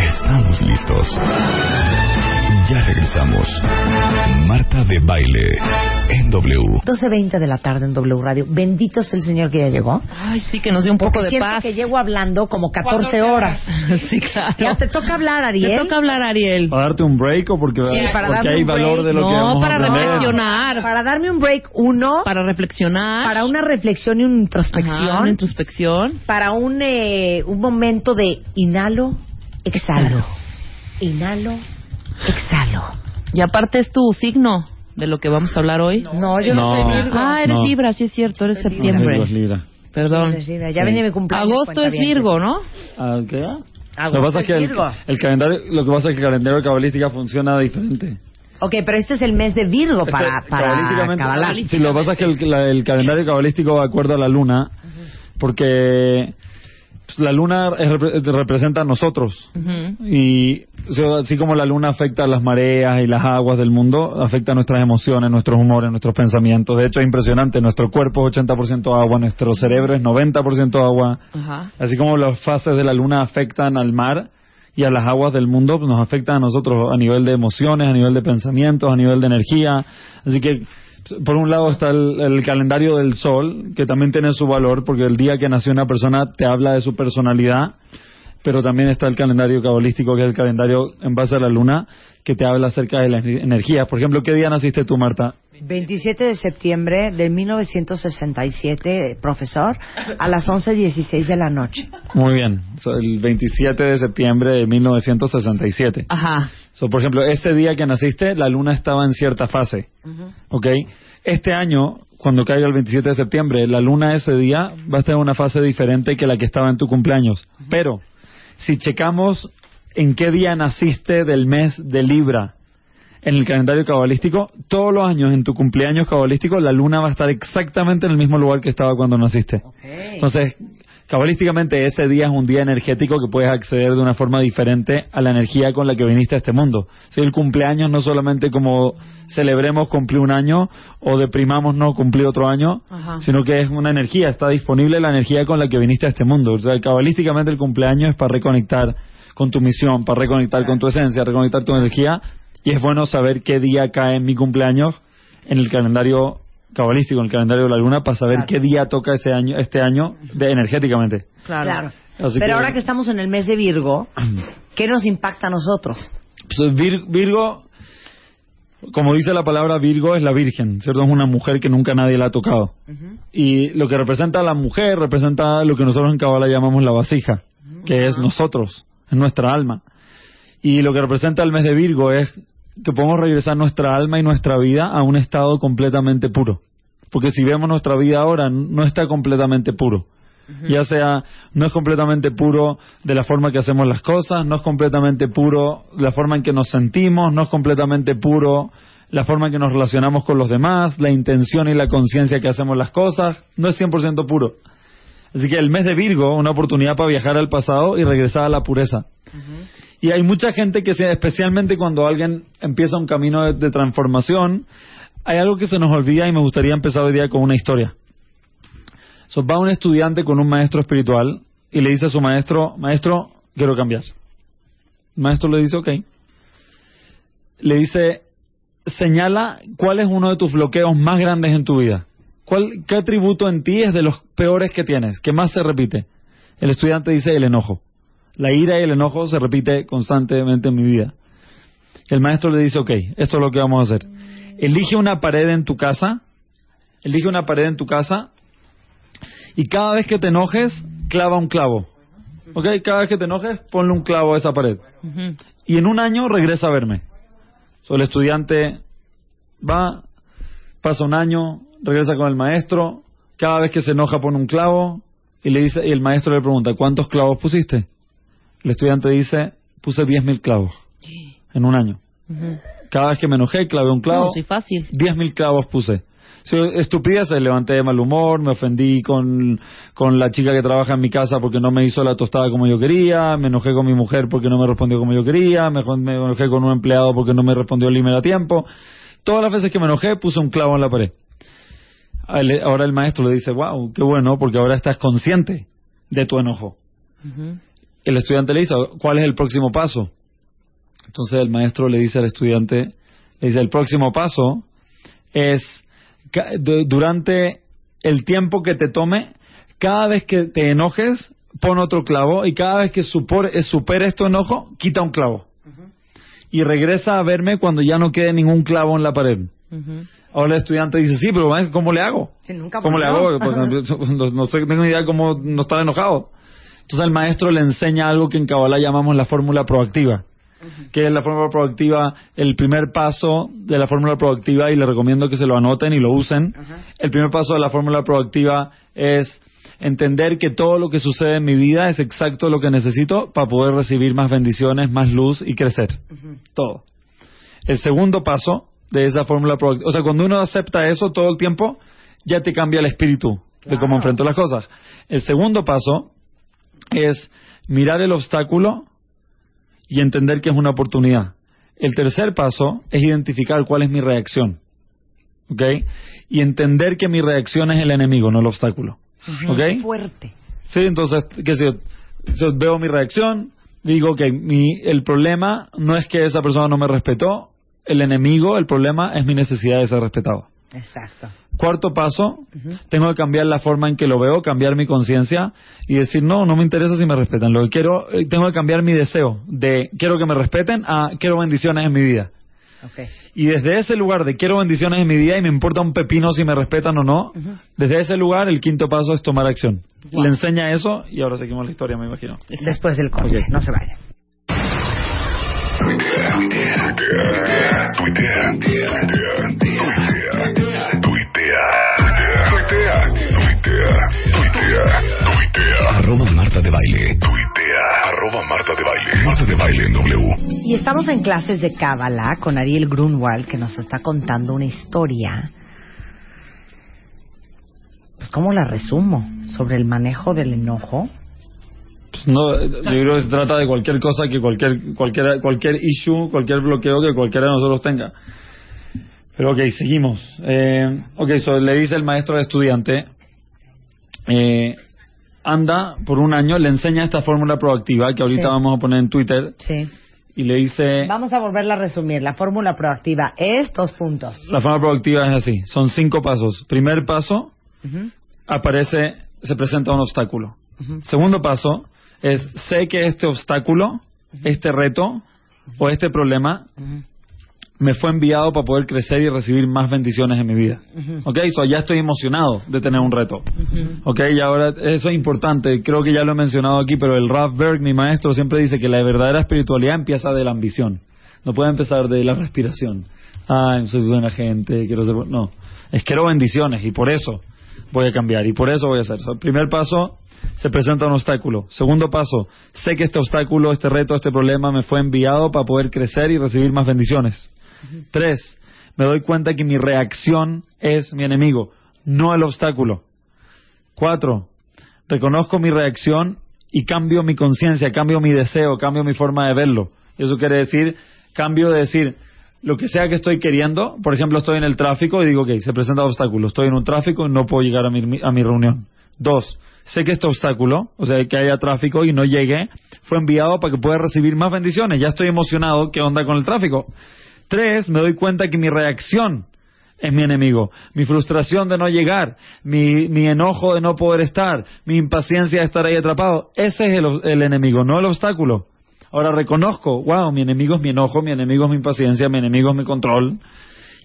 Estamos listos. Ya regresamos. Marta de Baile en W. 12.20 de la tarde en W Radio. Bendito es el Señor que ya llegó. Ay, sí, que nos dio un poco Porque de siento paz. que llego hablando como 14 horas. sí, claro. Ya te toca hablar, Ariel. Te toca hablar, Ariel. ¿Para darte un break o porque, Sí, para porque hay un valor break. de lo que No, vamos para a reflexionar. Para darme un break, uno. Para reflexionar. Para una reflexión y una introspección. Ajá, una introspección. para un, eh, un momento de inhalo, exhalo. Inhalo, exhalo. Y aparte es tu signo de lo que vamos a hablar hoy. No, yo no, No. soy Virgo. Ah, eres No. Libra, sí es cierto, eres septiembre. Es Libra. Perdón. Sí, Ya venía mi cumpleaños. Agosto es. Virgo, ¿no? ¿Qué? Lo Agosto que pasa es que el, Virgo. el calendario, lo que pasa es que el calendario cabalística funciona diferente. Ok, pero este es el mes de Virgo para, Este, para cabalísticamente- Kabbalah. Sí, lo que pasa es que el, la- el calendario cabalístico va de acuerdo a la luna, porque pues, la luna es repre- representa a nosotros. Y o sea, así como la luna afecta a las mareas y las aguas del mundo, afecta a nuestras emociones, nuestros humores, nuestros pensamientos. De hecho, es impresionante. Nuestro cuerpo es 80% agua, nuestro cerebro es 90% agua. Ajá. Así como las fases de la luna afectan al mar y a las aguas del mundo, pues nos afectan a nosotros a nivel de emociones, a nivel de pensamientos, a nivel de energía. Así que, por un lado está el, calendario del sol, que también tiene su valor, porque el día que nació una persona te habla de su personalidad, pero también está el calendario cabalístico, que es el calendario en base a la luna, que te habla acerca de las energías. Por ejemplo, ¿qué día naciste tú, Marta? 27 de septiembre de 1967, profesor, a las 11.16 de la noche. Muy bien, So, el 27 de septiembre de 1967. Ajá. So, por ejemplo, ese día que naciste, la luna estaba en cierta fase. ¿Ok? Este año, cuando caiga el 27 de septiembre, la luna ese día va a estar en una fase diferente que la que estaba en tu cumpleaños. Pero, si checamos en qué día naciste del mes de Libra en el calendario cabalístico, todos los años en tu cumpleaños cabalístico, la luna va a estar exactamente en el mismo lugar que estaba cuando naciste. Entonces, cabalísticamente ese día es un día energético que puedes acceder de una forma diferente a la energía con la que viniste a este mundo. Si el cumpleaños no solamente como celebremos cumplir un año o deprimamos no cumplir otro año, Ajá. sino que es una energía, está disponible la energía con la que viniste a este mundo. O sea, cabalísticamente el cumpleaños es para reconectar con tu misión, para reconectar con tu esencia, reconectar tu energía y es bueno saber qué día cae en mi cumpleaños en el calendario cabalístico, en el calendario de la luna, para saber qué día toca ese año, este año de energéticamente. Claro. Claro. Así Pero que- ahora que estamos en el mes de Virgo, ¿qué nos impacta a nosotros? Pues, Vir- Virgo, como dice la palabra Virgo, es la Virgen, ¿cierto? Es una mujer que nunca nadie la ha tocado. Y lo que representa a la mujer representa lo que nosotros en Kabbalah llamamos la vasija, que es nosotros, es nuestra alma. Y lo que representa el mes de Virgo es que podemos regresar nuestra alma y nuestra vida a un estado completamente puro. Porque si vemos nuestra vida ahora, no está completamente puro. Ya sea, no es completamente puro de la forma que hacemos las cosas, no es completamente puro la forma en que nos sentimos, no es completamente puro la forma en que nos relacionamos con los demás, la intención y la conciencia que hacemos las cosas, no es 100% puro. Así que el mes de Virgo, una oportunidad para viajar al pasado y regresar a la pureza. Y hay mucha gente que, especialmente cuando alguien empieza un camino de, transformación, hay algo que se nos olvida y me gustaría empezar hoy día con una historia. So, va un estudiante con un maestro espiritual y le dice a su maestro, maestro, quiero cambiar. El maestro le dice, ok. Le dice, señala cuál es uno de tus bloqueos más grandes en tu vida. ¿Cuál, ¿Qué atributo en ti es de los peores que tienes? ¿Qué más se repite? El estudiante dice el enojo. La ira y el enojo se repite constantemente en mi vida. El maestro le dice, ok, esto es lo que vamos a hacer. Elige una pared en tu casa, elige una pared en tu casa y cada vez que te enojes, clava un clavo. ¿Ok? Cada vez que te enojes, ponle un clavo a esa pared. Y en un año regresa a verme. So, el estudiante va, pasa un año, regresa con el maestro, cada vez que se enoja pone un clavo, Y, le dice, y el maestro le pregunta, ¿cuántos clavos pusiste? El estudiante dice, puse 10.000 clavos en un año. Cada vez que me enojé, clavé un clavo. No, sí, fácil. 10.000 clavos puse. Sí, estupideces, levanté de mal humor, me ofendí con, con la chica que trabaja en mi casa porque no me hizo la tostada como yo quería, me enojé con mi mujer porque no me respondió como yo quería, me, me enojé con un empleado porque no me respondió el email a tiempo. Todas las veces que me enojé puse un clavo en la pared. Ahora el maestro le dice, wow, qué bueno, porque ahora estás consciente de tu enojo. El estudiante le dice, ¿cuál es el próximo paso? Entonces el maestro le dice al estudiante, le dice, el próximo paso es durante el tiempo que te tome, cada vez que te enojes, pon otro clavo y cada vez que eh, superes tu enojo, quita un clavo. Y regresa a verme cuando ya no quede ningún clavo en la pared. Ujú. Ahora el estudiante dice, sí, pero ¿cómo le hago? Sí, nunca ¿Cómo le hago? Pues, no, no sé, tengo ni idea cómo no estar enojado. Entonces el maestro le enseña algo que en Kabbalah llamamos la fórmula proactiva. Que es la fórmula proactiva, el primer paso de la fórmula proactiva, y le recomiendo que se lo anoten y lo usen. El primer paso de la fórmula proactiva es entender que todo lo que sucede en mi vida es exacto lo que necesito para poder recibir más bendiciones, más luz y crecer. Todo. El segundo paso de esa fórmula proactiva, o sea, cuando uno acepta eso todo el tiempo, ya te cambia el espíritu de cómo enfrento las cosas. El segundo paso es mirar el obstáculo y entender que es una oportunidad. El tercer paso es identificar cuál es mi reacción. ¿Ok? Y entender que mi reacción es el enemigo, no el obstáculo. ¿Ok? Fuerte. Sí, entonces, que si yo, veo mi reacción, digo que mi, el problema no es que esa persona no me respetó, el enemigo, el problema es mi necesidad de ser respetado. Exacto. Cuarto paso, tengo que cambiar la forma en que lo veo, cambiar mi conciencia y decir, no, no me interesa si me respetan. Lo que quiero, eh, tengo que cambiar mi deseo de quiero que me respeten a quiero bendiciones en mi vida. Ok. Y desde ese lugar de quiero bendiciones en mi vida y me importa un pepino si me respetan o no, desde ese lugar el quinto paso es tomar acción. Le enseña eso y ahora seguimos la historia, me imagino. Después del corte. Ok. No se vayan. Tuitea, tuitea, tuitea, tuitea, tuitea, tuitea, tuitea, tuitea. Arroba Marta de Baile. Tuitea, arroba Marta de Baile. Marta de Baile en W. Y estamos en clases de Cábala con Ariel Grunwald, que nos está contando una historia. Pues, ¿cómo la resumo? Sobre el manejo del enojo. Pues no, yo creo que se trata de cualquier cosa que cualquier, cualquier, cualquier issue, cualquier bloqueo que cualquiera de nosotros tenga. Pero ok, seguimos. Eh, ok, so, le dice el maestro al estudiante, eh, anda por un año, le enseña esta fórmula proactiva que ahorita Sí. vamos a poner en Twitter Sí. y le dice, Vamos a volverla a resumir. La fórmula proactiva es dos puntos. la fórmula proactiva es así, son cinco pasos. Primer paso, Ujú. aparece, se presenta un obstáculo. Ujú. Segundo paso es, sé que este obstáculo, este reto o este problema. Me fue enviado para poder crecer y recibir más bendiciones en mi vida. Ujú. Ok, so ya estoy emocionado de tener un reto. Ok, y ahora eso es importante, creo que ya lo he mencionado aquí, pero el Ralph Berg, mi maestro, siempre dice que la verdadera espiritualidad empieza de la ambición. No puede empezar de la respiración. Ah, soy buena gente, quiero ser... bu-". No, es quiero bendiciones y por eso voy a cambiar y por eso voy a hacer. So, el primer paso, se presenta un obstáculo. Segundo paso, sé que este obstáculo, este reto, este problema me fue enviado para poder crecer y recibir más bendiciones. Tres, me doy cuenta que mi reacción es mi enemigo, no el obstáculo. Cuatro, reconozco mi reacción y cambio mi conciencia, cambio mi deseo, cambio mi forma de verlo. Eso quiere decir, cambio de decir, lo que sea que estoy queriendo, por ejemplo, estoy en el tráfico y digo, ok, se presenta obstáculo, estoy en un tráfico y no puedo llegar a mi, a mi reunión. Dos, sé que este obstáculo, o sea, que haya tráfico y no llegue, fue enviado para que pueda recibir más bendiciones. Ya estoy emocionado, ¿qué onda con el tráfico? Tres, me doy cuenta que mi reacción es mi enemigo. Mi frustración de no llegar, mi, mi enojo de no poder estar, mi impaciencia de estar ahí atrapado. Ese es el, el enemigo, no el obstáculo. Ahora reconozco, wow, mi enemigo es mi enojo, mi enemigo es mi impaciencia, mi enemigo es mi control.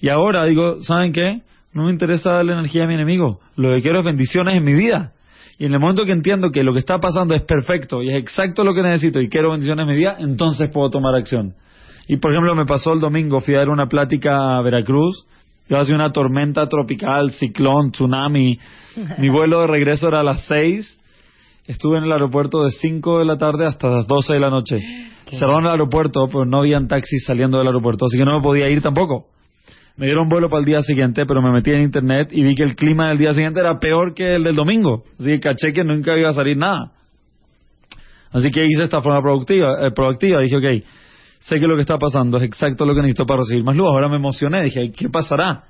Y ahora digo, ¿saben qué? No me interesa darle energía a mi enemigo. Lo que quiero es bendiciones en mi vida. Y en el momento que entiendo que lo que está pasando es perfecto y es exacto lo que necesito y quiero bendiciones en mi vida, entonces puedo tomar acción. Y por ejemplo, me pasó el domingo, fui a dar una plática a Veracruz, iba a ser una tormenta tropical, ciclón, tsunami. Mi vuelo de regreso era a las seis Estuve en el aeropuerto de 5 de la tarde hasta las 12 de la noche. Cerraron el aeropuerto, pero no habían taxis saliendo del aeropuerto, así que no me podía ir tampoco. Me dieron vuelo para el día siguiente, pero me metí en internet y vi que el clima del día siguiente era peor que el del domingo. Así que caché que nunca iba a salir nada. Así que hice esta forma productiva, eh, proactiva. Dije, ok, sé que lo que está pasando es exacto lo que necesito para recibir más luz. Ahora me emocioné. Dije, ¿qué pasará?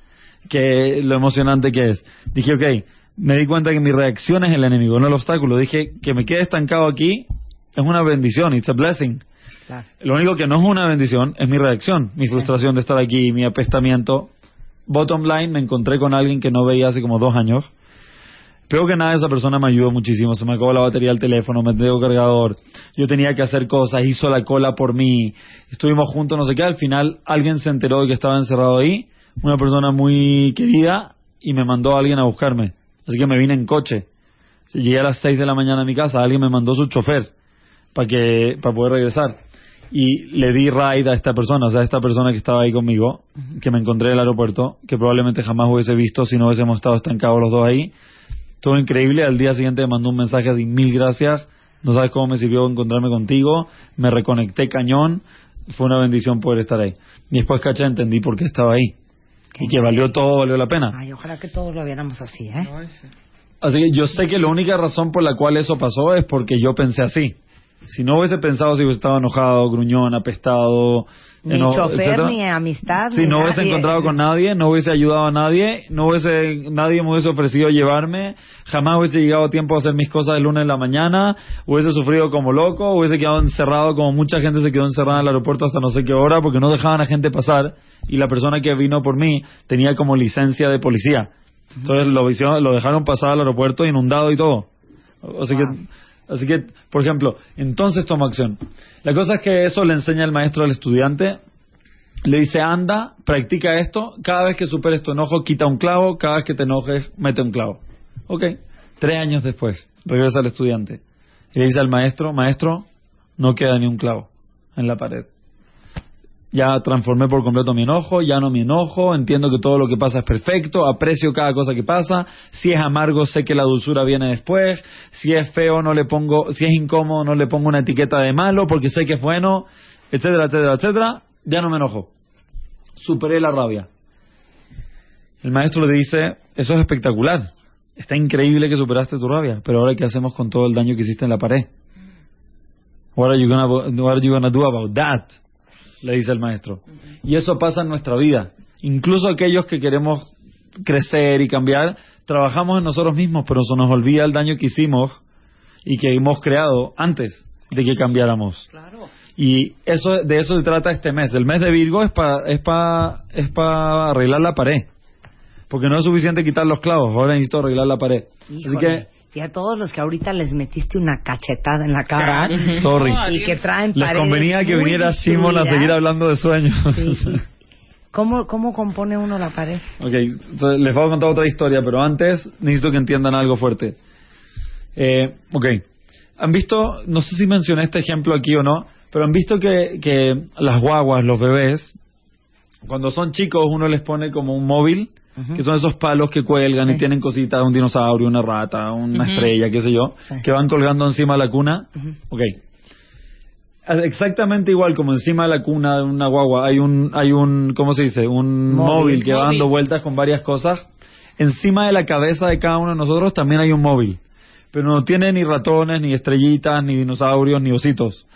Que lo emocionante que es. Dije, ok, me di cuenta que mi reacción es el enemigo, no el obstáculo. Dije, que me quede estancado aquí es una bendición, it's a blessing. Lo único que no es una bendición es mi reacción, mi frustración de estar aquí, mi apestamiento. Bottom line, me encontré con alguien que no veía hace como dos años Peor que nada, esa persona me ayudó muchísimo. Se me acabó la batería del teléfono, me tengo cargador. Yo tenía que hacer cosas, hizo la cola por mí. Estuvimos juntos, no sé qué. Al final, alguien se enteró de que estaba encerrado ahí. Una persona muy querida y me mandó a alguien a buscarme. Así que me vine en coche. Llegué a las 6 de la mañana a mi casa. Alguien me mandó su chofer para que para poder regresar. Y le di ride a esta persona, o sea, a esta persona que estaba ahí conmigo, que me encontré en el aeropuerto, que probablemente jamás hubiese visto si no hubiésemos estado estancados los dos ahí todo increíble. Al día siguiente me mandó un mensaje así, mil gracias. No sabes cómo me sirvió encontrarme contigo. Me reconecté cañón. Fue una bendición poder estar ahí. Y después, caché, entendí por qué estaba ahí. Y que valió todo, valió la pena. Ay, ojalá que todos lo viéramos así, ¿eh? Así que yo sé que la única razón por la cual eso pasó es porque yo pensé así. Si no hubiese pensado si hubiese estado enojado, gruñón, apestado, ni chofer, ni amistad. Si no hubiese encontrado con nadie, no hubiese ayudado a nadie, no hubiese, nadie me hubiese ofrecido llevarme, jamás hubiese llegado a tiempo a hacer mis cosas el lunes en la mañana, hubiese sufrido como loco, hubiese quedado encerrado como mucha gente se quedó encerrada en el aeropuerto hasta no sé qué hora porque no dejaban a gente pasar y la persona que vino por mí tenía como licencia de policía. Entonces lo, lo dejaron pasar al aeropuerto inundado y todo. Así que Así que, por ejemplo, entonces toma acción. La cosa es que eso le enseña el maestro al estudiante. Le dice, anda, practica esto. Cada vez que superes tu enojo, quita un clavo. Cada vez que te enojes, mete un clavo. Ok. Tres años después, regresa el estudiante. Y le dice al maestro, maestro, no queda ni un clavo en la pared ya transformé por completo mi enojo, ya no mi enojo, entiendo que todo lo que pasa es perfecto, aprecio cada cosa que pasa, si es amargo sé que la dulzura viene después, si es feo no le pongo, si es incómodo no le pongo una etiqueta de malo porque sé que es bueno, etcétera, etcétera, etcétera, ya no me enojo. Superé la rabia. El maestro le dice, eso es espectacular, está increíble que superaste tu rabia, pero ahora qué hacemos con todo el daño que hiciste en la pared? What are you gonna, what are you gonna do about that? Le dice el maestro. Y eso pasa en nuestra vida. Incluso aquellos que queremos crecer y cambiar, trabajamos en nosotros mismos, pero se nos olvida el daño que hicimos y que hemos creado antes de que cambiáramos. Y eso de eso se trata este mes. El mes de Virgo es para es para es para arreglar la pared. Porque no es suficiente quitar los clavos, ahora necesito arreglar la pared. Así que y a todos los que ahorita les metiste una cachetada en la cara. Sorry. Y que traen Les convenía que viniera Simon a seguir hablando de sueños. ¿Cómo, ¿Cómo compone uno la pared? Ok, les voy a contar otra historia, pero antes necesito que entiendan algo fuerte. Eh, ok, han visto, no sé si mencioné este ejemplo aquí o no, pero han visto que, que las guaguas, los bebés, cuando son chicos uno les pone como un móvil que son esos palos que cuelgan y tienen cositas, un dinosaurio, una rata, una estrella, qué sé yo, que van colgando encima de la cuna. Ok. Exactamente igual como encima de la cuna de una guagua hay un, hay un, ¿cómo se dice? Un móvil, que va dando vueltas con varias cosas. Encima de la cabeza de cada uno de nosotros también hay un móvil. Pero no tiene ni ratones, ni estrellitas, ni dinosaurios, ni ositos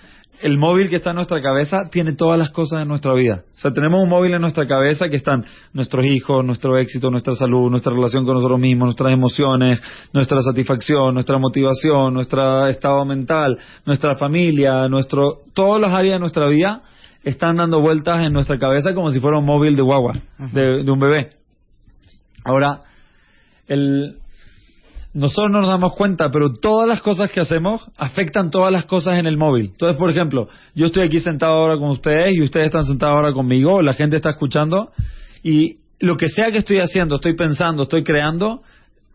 el móvil que está en nuestra cabeza tiene todas las cosas de nuestra vida. O sea, tenemos un móvil en nuestra cabeza que están nuestros hijos, nuestro éxito, nuestra salud, nuestra relación con nosotros mismos, nuestras emociones, nuestra satisfacción, nuestra motivación, nuestro estado mental, nuestra familia, nuestro, todas las áreas de nuestra vida están dando vueltas en nuestra cabeza como si fuera un móvil de guagua, de, de un bebé. Ahora, el, nosotros no nos damos cuenta, pero todas las cosas que hacemos afectan todas las cosas en el móvil. Entonces, por ejemplo, yo estoy aquí sentado ahora con ustedes y ustedes están sentados ahora conmigo, la gente está escuchando y lo que sea que estoy haciendo, estoy pensando, estoy creando,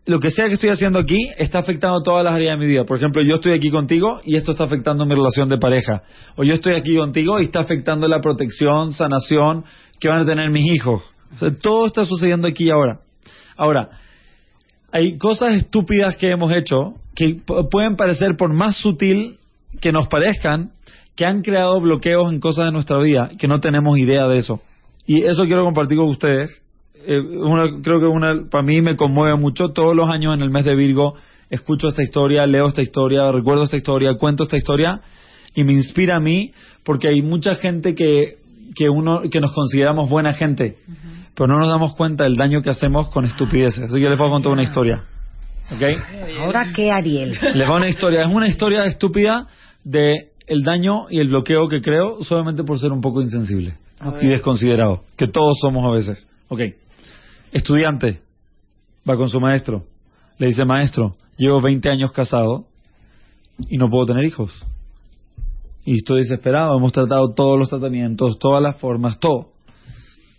lo que sea que estoy haciendo aquí está afectando todas las áreas de mi vida. Por ejemplo, yo estoy aquí contigo y esto está afectando mi relación de pareja. O yo estoy aquí contigo y está afectando la protección, sanación que van a tener mis hijos. O sea, todo está sucediendo aquí ahora. Ahora, hay cosas estúpidas que hemos hecho que pueden parecer, por más sutil que nos parezcan, que han creado bloqueos en cosas de nuestra vida, que no tenemos idea de eso. Y eso quiero compartir con ustedes. Eh, una- creo que una, para mí me conmueve mucho. Todos los años en el mes de Virgo escucho esta historia, leo esta historia, recuerdo esta historia, cuento esta historia y me inspira a mí porque hay mucha gente que, que, uno, que nos consideramos buena gente, pero no nos damos cuenta del daño que hacemos con estupideces. Así que les voy a contar una historia. ¿Ok? ¿Ahora qué, Ariel? Les va una historia. Es una historia estúpida de el daño y el bloqueo que creo solamente por ser un poco insensible y desconsiderado, que todos somos a veces. Ok. Estudiante va con su maestro. Le dice, maestro, llevo 20 años casado y no puedo tener hijos. Y estoy desesperado. Hemos tratado todos los tratamientos, todas las formas, todo.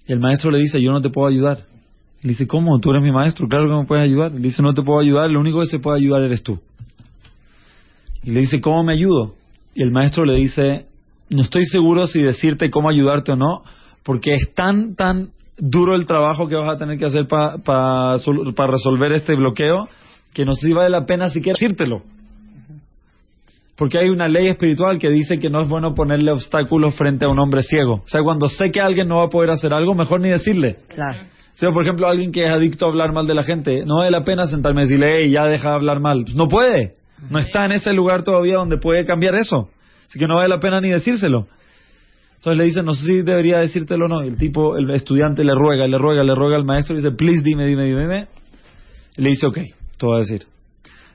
El maestro le dice, yo no te puedo ayudar. Le dice, ¿cómo? Tú eres mi maestro, claro que me puedes ayudar. Le dice, no te puedo ayudar, lo único que se puede ayudar eres tú. Y le dice, ¿cómo me ayudo? Y el maestro le dice, no estoy seguro si decirte cómo ayudarte o no, porque es tan, tan duro el trabajo que vas a tener que hacer para resolver este bloqueo, que no sé vale la pena siquiera decírtelo. Porque hay una ley espiritual que dice que no es bueno ponerle obstáculos frente a un hombre ciego. O sea, cuando sé que alguien no va a poder hacer algo, mejor ni decirle. Claro. O sea, por ejemplo, alguien que es adicto a hablar mal de la gente, no vale la pena sentarme y decirle, hey, ya deja de hablar mal. Pues no puede. No está en ese lugar todavía donde puede cambiar eso. Así que no vale la pena ni decírselo. Entonces le dice, no sé si debería decírtelo o no. Y el tipo, el estudiante le ruega, le ruega, le ruega al maestro y dice, please, dime, dime, dime. dime. Y le dice, ok, te voy a decir.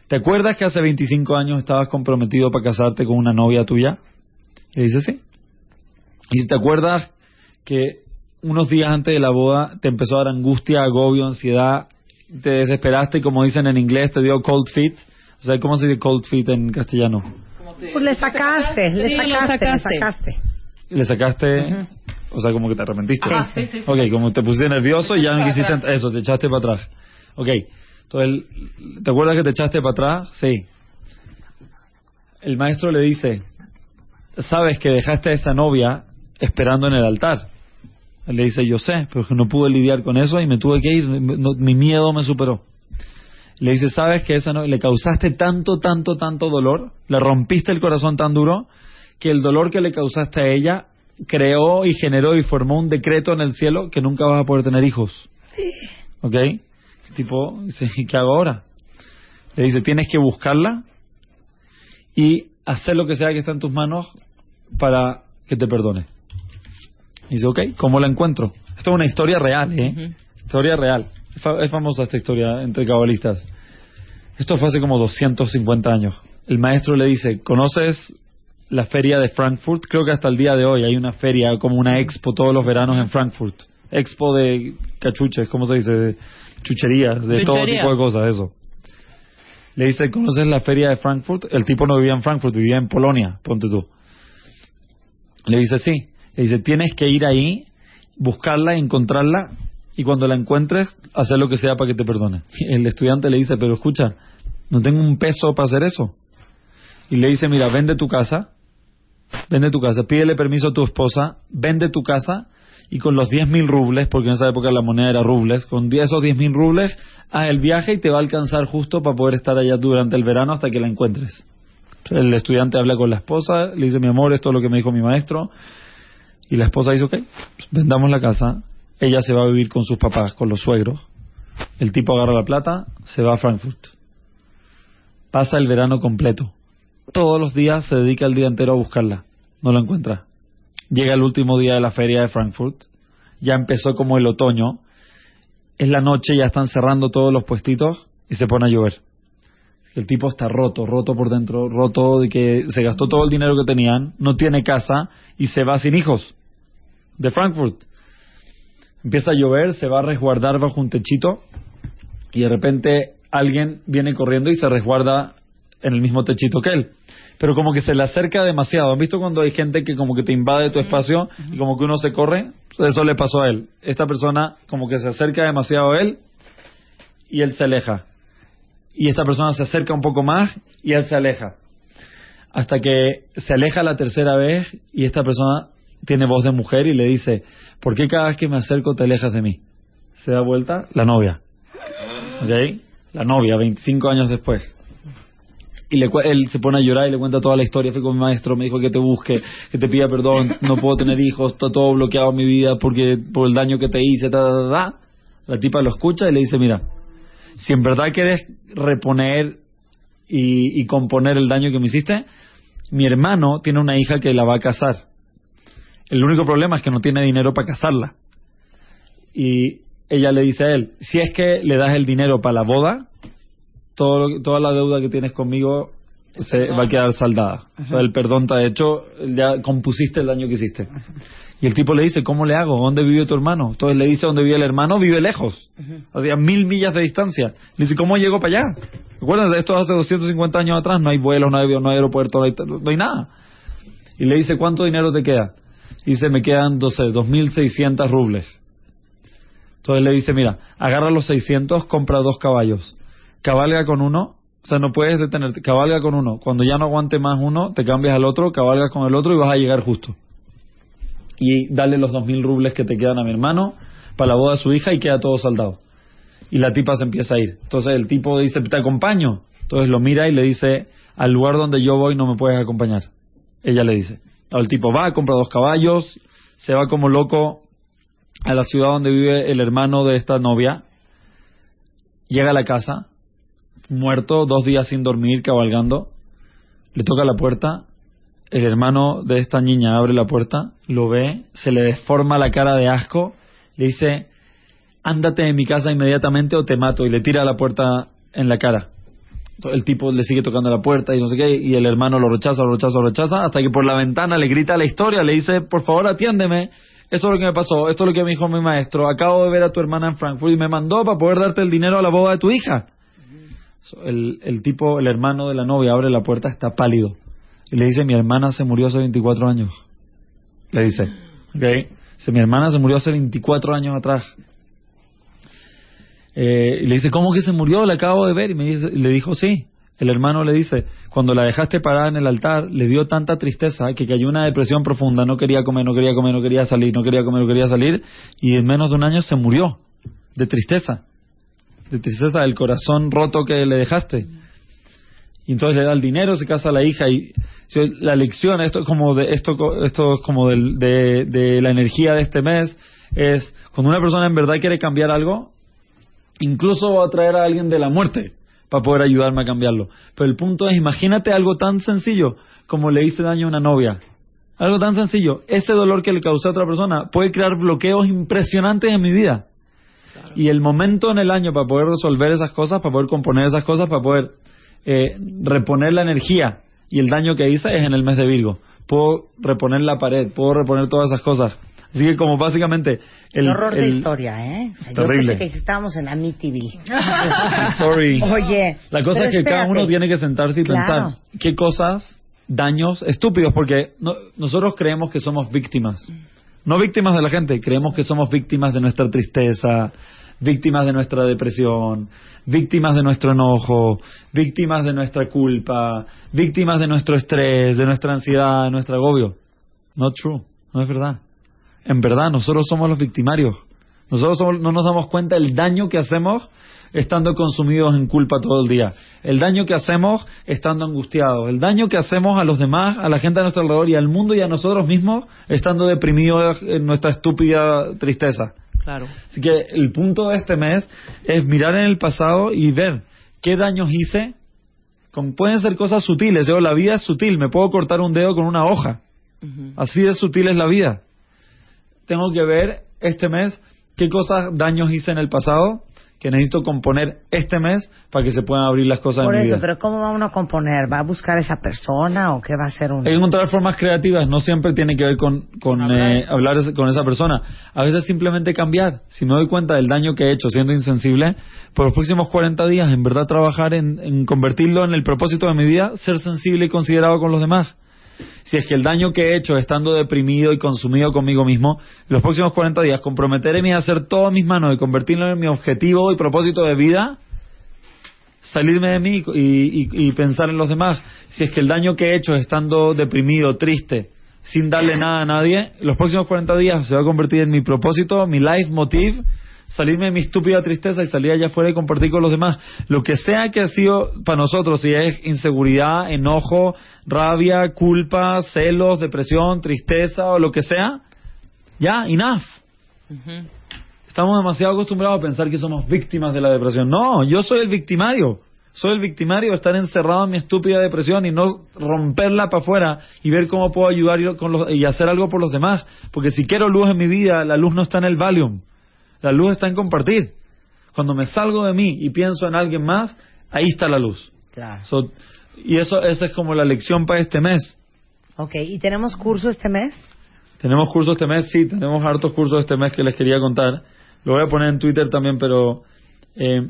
¿Te acuerdas que hace 25 años estabas comprometido para casarte con una novia tuya? Y le dice, sí. Y si te acuerdas que unos días antes de la boda te empezó a dar angustia, agobio, ansiedad, te desesperaste y como dicen en inglés te dio cold feet. O sea, ¿cómo se dice cold feet en castellano? Pues le sacaste, le Sí, lo sacaste, le sacaste. sacaste. Le sacaste, o sea, como que te arrepentiste. Ah, sí, sí, sí. Ok, como te pusiste nervioso y ya no quisiste, eso, te echaste para atrás. Ok, entonces, ¿te acuerdas que te echaste para atrás? Sí. El maestro le dice, sabes que dejaste a esa novia esperando en el altar. Él le dice, yo sé, pero que no pude lidiar con eso y me tuve que ir, no- mi miedo me superó. Le dice, ¿sabes que esa no le causaste tanto, tanto, tanto dolor? Le rompiste el corazón tan duro que el dolor que le causaste a ella creó y generó y formó un decreto en el cielo que nunca vas a poder tener hijos. ¿Ok? Tipo dice, ¿y qué hago ahora? Le dice, tienes que buscarla y hacer lo que sea que está en tus manos para que te perdone. Y dice, ok, ¿cómo la encuentro? Esto es una historia real, ¿eh? Historia real. Es famosa esta historia entre cabalistas. Esto fue hace como 250 años. El maestro le dice, ¿conoces la feria de Frankfurt? Creo que hasta el día de hoy hay una feria, como una expo todos los veranos en Frankfurt. Expo de cachuches, ¿cómo se dice? Chucherías, de todo tipo de cosas, eso. Le dice, ¿conoces la feria de Frankfurt? El tipo no vivía en Frankfurt, vivía en Polonia, ponte tú. Le dice, sí. Le dice, tienes que ir ahí, buscarla, encontrarla, y cuando la encuentres, hacer lo que sea para que te perdone. El estudiante le dice, pero escucha, no tengo un peso para hacer eso. Y le dice, mira, vende tu casa, vende tu casa, pídele permiso a tu esposa, vende tu casa, y con los 10 mil rubles, porque en esa época la moneda era rubles, con 10 esos 10 mil rubles, haz el viaje y te va a alcanzar justo para poder estar allá durante el verano hasta que la encuentres. El estudiante habla con la esposa, le dice, mi amor, esto es lo que me dijo mi maestro. Y la esposa dice, ok, pues vendamos la casa. Ella se va a vivir con sus papás, con los suegros. El tipo agarra la plata, se va a Frankfurt. Pasa el verano completo. Todos los días se dedica el día entero a buscarla. No la encuentra. Llega el último día de la feria de Frankfurt. Ya empezó como el otoño. Es la noche, ya están cerrando todos los puestitos y se pone a llover. El tipo está roto, roto por dentro, roto de que se gastó todo el dinero que tenían, no tiene casa y se va sin hijos de Frankfurt. Empieza a llover, se va a resguardar bajo un techito y de repente alguien viene corriendo y se resguarda en el mismo techito que él. Pero como que se le acerca demasiado. ¿Han visto cuando hay gente que como que te invade tu espacio y como que uno se corre? Eso le pasó a él. Esta persona como que se acerca demasiado a él y él se aleja. Y esta persona se acerca un poco más y él se aleja. Hasta que se aleja la tercera vez y esta persona tiene voz de mujer y le dice, ¿por qué cada vez que me acerco te alejas de mí? Se da vuelta la novia. ¿Ok? la novia, 25 años después. Y le, él se pone a llorar y le cuenta toda la historia. Fui con mi maestro, me dijo que te busque, que te pida perdón, no puedo tener hijos, está todo bloqueado en mi vida porque por el daño que te hice, ta, ta, ta. La tipa lo escucha y le dice, mira, si en verdad quieres reponer y, y componer el daño que me hiciste, mi hermano tiene una hija que la va a casar. El único problema es que no tiene dinero para casarla. Y ella le dice a él, si es que le das el dinero para la boda, todo, toda la deuda que tienes conmigo se va a quedar saldada. O sea, el perdón te ha hecho, ya compusiste el daño que hiciste. Y el tipo le dice, ¿cómo le hago? ¿Dónde vive tu hermano? Entonces le dice, ¿dónde vive el hermano? Vive lejos. Hacía mil millas de distancia. Le dice, ¿cómo llegó para allá? Recuerden, esto hace 250 años atrás, no hay vuelos, no hay, no hay aeropuerto, no hay, no hay nada. Y le dice, ¿cuánto dinero te queda? Y dice, me quedan, no sé, 2.600 rubles. Entonces le dice, mira, agarra los 600, compra dos caballos. Cabalga con uno, o sea, no puedes detenerte, cabalga con uno. Cuando ya no aguante más uno, te cambias al otro, cabalgas con el otro y vas a llegar justo. Y dale los 2.000 rubles que te quedan a mi hermano para la boda de su hija y queda todo saldado. Y la tipa se empieza a ir. Entonces el tipo dice, te acompaño. Entonces lo mira y le dice, al lugar donde yo voy no me puedes acompañar. Ella le dice. El tipo va, compra dos caballos, se va como loco a la ciudad donde vive el hermano de esta novia, llega a la casa, muerto, dos días sin dormir, cabalgando, le toca la puerta, el hermano de esta niña abre la puerta, lo ve, se le deforma la cara de asco, le dice, ándate de mi casa inmediatamente o te mato, y le tira la puerta en la cara. El tipo le sigue tocando la puerta y no sé qué, y el hermano lo rechaza, lo rechaza, lo rechaza, hasta que por la ventana le grita la historia, le dice, por favor atiéndeme, esto es lo que me pasó, esto es lo que me dijo mi maestro, acabo de ver a tu hermana en Frankfurt y me mandó para poder darte el dinero a la boda de tu hija. El, el tipo, el hermano de la novia abre la puerta, está pálido, y le dice, mi hermana se murió hace 24 años. Le dice, mi hermana se murió hace 24 años atrás. Eh, y le dice, ¿cómo que se murió? La acabo de ver. Y me dice, le dijo, sí. El hermano le dice, cuando la dejaste parada en el altar, le dio tanta tristeza que cayó una depresión profunda, no quería comer, no quería comer, no quería salir, no quería comer, no quería salir, y en menos de un año se murió de tristeza, de tristeza del corazón roto que le dejaste. Y entonces le da el dinero, se casa la hija y la lección, esto es como de, esto, esto es como de, de la energía de este mes, es cuando una persona en verdad quiere cambiar algo, incluso va a traer a alguien de la muerte para poder ayudarme a cambiarlo. Pero el punto es, imagínate algo tan sencillo como le hice daño a una novia. Algo tan sencillo. Ese dolor que le causé a otra persona puede crear bloqueos impresionantes en mi vida. Y el momento en el año para poder resolver esas cosas, para poder componer esas cosas, para poder eh, reponer la energía y el daño que hice es en el mes de Virgo. Puedo reponer la pared, puedo reponer todas esas cosas. Así que como básicamente... El, Un horror de historia, ¿eh? O sea, Terrible. Yo pensé que estábamos en Amityville. Sorry. Oye. La cosa es que cada uno tiene que sentarse y Claro. pensar qué cosas, daños estúpidos, porque no- nosotros creemos que somos víctimas. No víctimas de la gente, creemos que somos víctimas de nuestra tristeza, víctimas de nuestra depresión, víctimas de nuestro enojo, víctimas de nuestra culpa, víctimas de nuestro estrés, de nuestra ansiedad, de nuestro agobio. Not true, no es verdad. En verdad, nosotros somos los victimarios. Nosotros somos- no nos damos cuenta del daño que hacemos estando consumidos en culpa todo el día. El daño que hacemos estando angustiados. El daño que hacemos a los demás, a la gente a nuestro alrededor y al mundo y a nosotros mismos estando deprimidos en nuestra estúpida tristeza. Claro. Así que el punto de este mes es mirar en el pasado y ver qué daños hice. Con, pueden ser cosas sutiles. Yo, la vida es sutil. Me puedo cortar un dedo con una hoja. Así de sutil es la vida. Tengo que ver este mes qué cosas, daños hice en el pasado que necesito componer este mes para que se puedan abrir las cosas Por en mi eso, vida. pero ¿cómo va uno a componer? ¿Va a buscar a esa persona o qué va a hacer uno? Hay que encontrar formas creativas, no siempre tiene que ver con, con, eh, hablar ese- con esa persona. A veces simplemente cambiar. Si me doy cuenta del daño que he hecho siendo insensible, por los próximos 40 días, en verdad trabajar en, en convertirlo en el propósito de mi vida, ser sensible y considerado con los demás. Si es que el daño que he hecho estando deprimido y consumido conmigo mismo, los próximos 40 días comprometerme a hacer todo mis manos y convertirlo en mi objetivo y propósito de vida, salirme de mí y pensar en los demás. Si es que el daño que he hecho estando deprimido, triste, sin darle nada a nadie, los próximos 40 días se va a convertir en mi propósito, mi life motive salirme de mi estúpida tristeza y salir allá afuera y compartir con los demás. Lo que sea que ha sido para nosotros, si es inseguridad, enojo, rabia, culpa, celos, depresión, tristeza o lo que sea, ya, enough. Estamos demasiado acostumbrados a pensar que somos víctimas de la depresión. No, yo soy el victimario. Soy el victimario de estar encerrado en mi estúpida depresión y no romperla para afuera y ver cómo puedo ayudar y, con los- y hacer algo por los demás. Porque si quiero luz en mi vida, la luz no está en el Valium. La luz está en compartir. Cuando me salgo de mí y pienso en alguien más, ahí está la luz. Claro. So, y eso esa es como la lección para este mes. Ok, ¿y tenemos curso este mes? Tenemos cursos este mes, sí, tenemos hartos cursos este mes que les quería contar. Lo voy a poner en Twitter también, pero eh,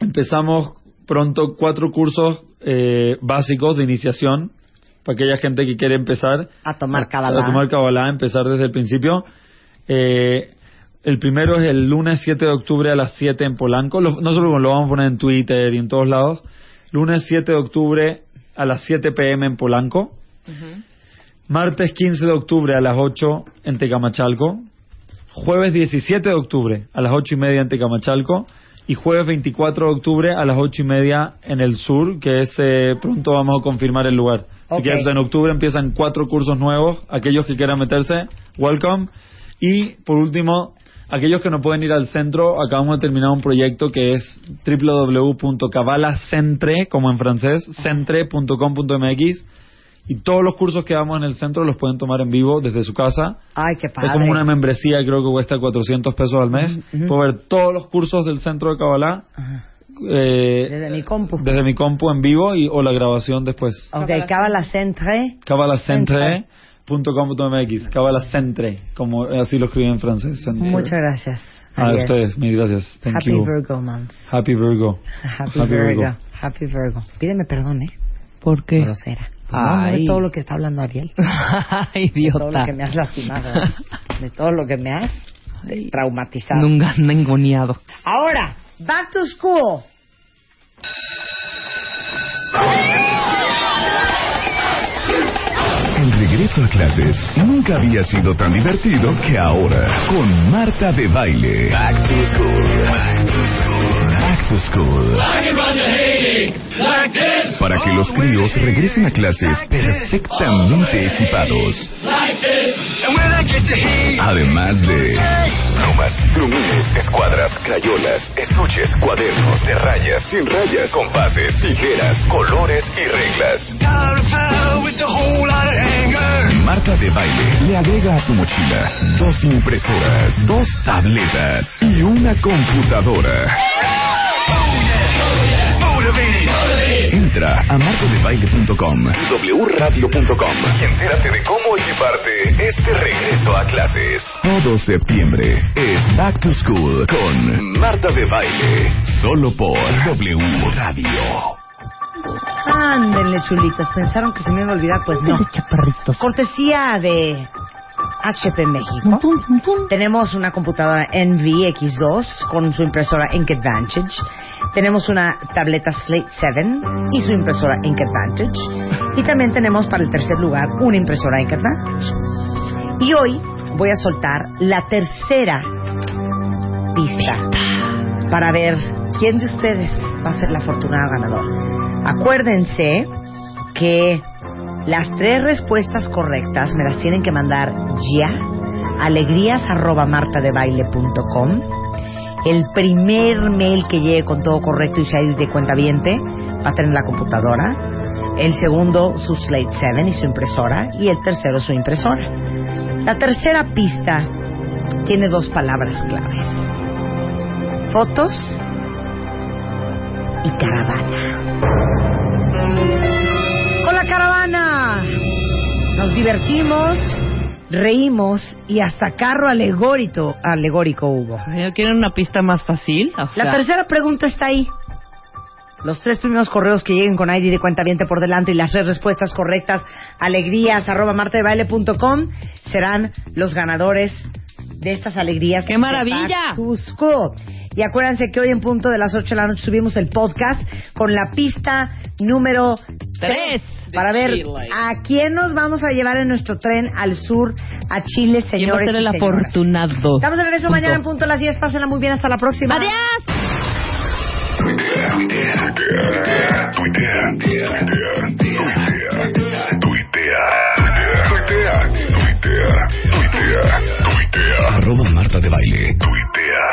empezamos pronto cuatro cursos eh, básicos de iniciación para aquella gente que quiere empezar A tomar a, Kabbalah. a tomar Kabbalah, empezar desde el principio. Eh, el primero es el lunes 7 de octubre a las 7 en Polanco. Lo- nosotros lo vamos a poner en Twitter y en todos lados. Lunes 7 de octubre a las 7 pm en Polanco. Martes 15 de octubre a las 8 en Tecamachalco. Jueves 17 de octubre a las 8 y media en Tecamachalco. Y jueves 24 de octubre a las 8 y media en el sur, que es eh, pronto vamos a confirmar el lugar. Así que en octubre empiezan cuatro cursos nuevos. Aquellos que quieran meterse, welcome. Y por último, aquellos que no pueden ir al centro, acabamos de terminar un proyecto que es www.cabalacentre, como en francés, centre.com.mx. Y todos los cursos que damos en el centro los pueden tomar en vivo desde su casa. Ay, qué padre. Es como una membresía, creo que cuesta 400 pesos al mes. Puedo ver todos los cursos del centro de Kabbalah eh, Desde mi compu. desde mi compu en vivo y, o la grabación después. Ok, Kabbalah Centre. Kabalacentre.com.mx Kabalacentre, como así lo escriben en francés. Centre. Muchas gracias. A Javier. ustedes, mil gracias. Thank Happy you. Virgo month. Happy Virgo. Happy, Happy Virgo. Virgo. Happy Virgo. Pídeme perdón, ¿eh? ¿Por qué? Grosera. No de Ay. todo lo que está hablando Ariel. Ay, De todo lo idiota. que me has lastimado. De todo lo que me has traumatizado. Nunca anda engoniado. Ahora, back to school. Clases nunca había sido tan divertido que ahora con Marta de Baile. Back to school. Back to school. Para que los críos regresen a clases perfectamente equipados. Además de plumas, plumines, escuadras, crayolas, estuches, cuadernos de rayas, sin rayas, compases, tijeras, colores y reglas. Marta de Baile le agrega a su mochila dos impresoras, dos tabletas y una computadora. Entra a martadebaile.com y wradio.com y entérate de cómo equiparte este regreso a clases. Todo septiembre es Back to School con Marta de Baile, solo por W Radio. Ándenle, chulitos. Pensaron que se me iba a olvidar, pues no. chaparritos. Cortesía de HP México. Tenemos una computadora Envy X2 con su impresora Ink Advantage. Tenemos una tableta Slate 7 y su impresora Ink Advantage. Y también tenemos para el tercer lugar una impresora Ink Advantage. Y hoy voy a soltar la tercera pista para ver quién de ustedes va a ser la afortunada ganadora. Acuérdense que las tres respuestas correctas me las tienen que mandar ya. Alegrías arroba martadebaile.com. El primer mail que llegue con todo correcto y sea de cuenta viente va a tener la computadora. El segundo su Slate 7 y su impresora. Y el tercero su impresora. La tercera pista tiene dos palabras claves. Fotos y caravana. Con la caravana nos divertimos, reímos y hasta carro alegórico, alegórico hubo. ¿Quieren una pista más fácil? O sea, La tercera pregunta está ahí. Los tres primeros correos que lleguen con ID de cuenta por delante y las tres respuestas correctas, alegrías arroba martadebaile.com, serán los ganadores de estas alegrías. ¡Qué maravilla! de Back to School. Y acuérdense que hoy en punto de las 8 de la noche subimos el podcast con la pista número 3 para ver a quién nos vamos a llevar en nuestro tren al sur a Chile, señores. Yo a el afortunado. Estamos de regreso punto. mañana en punto a las 10. Pásenla muy bien. Hasta la próxima. Adiós. Arroba Marta de Baile.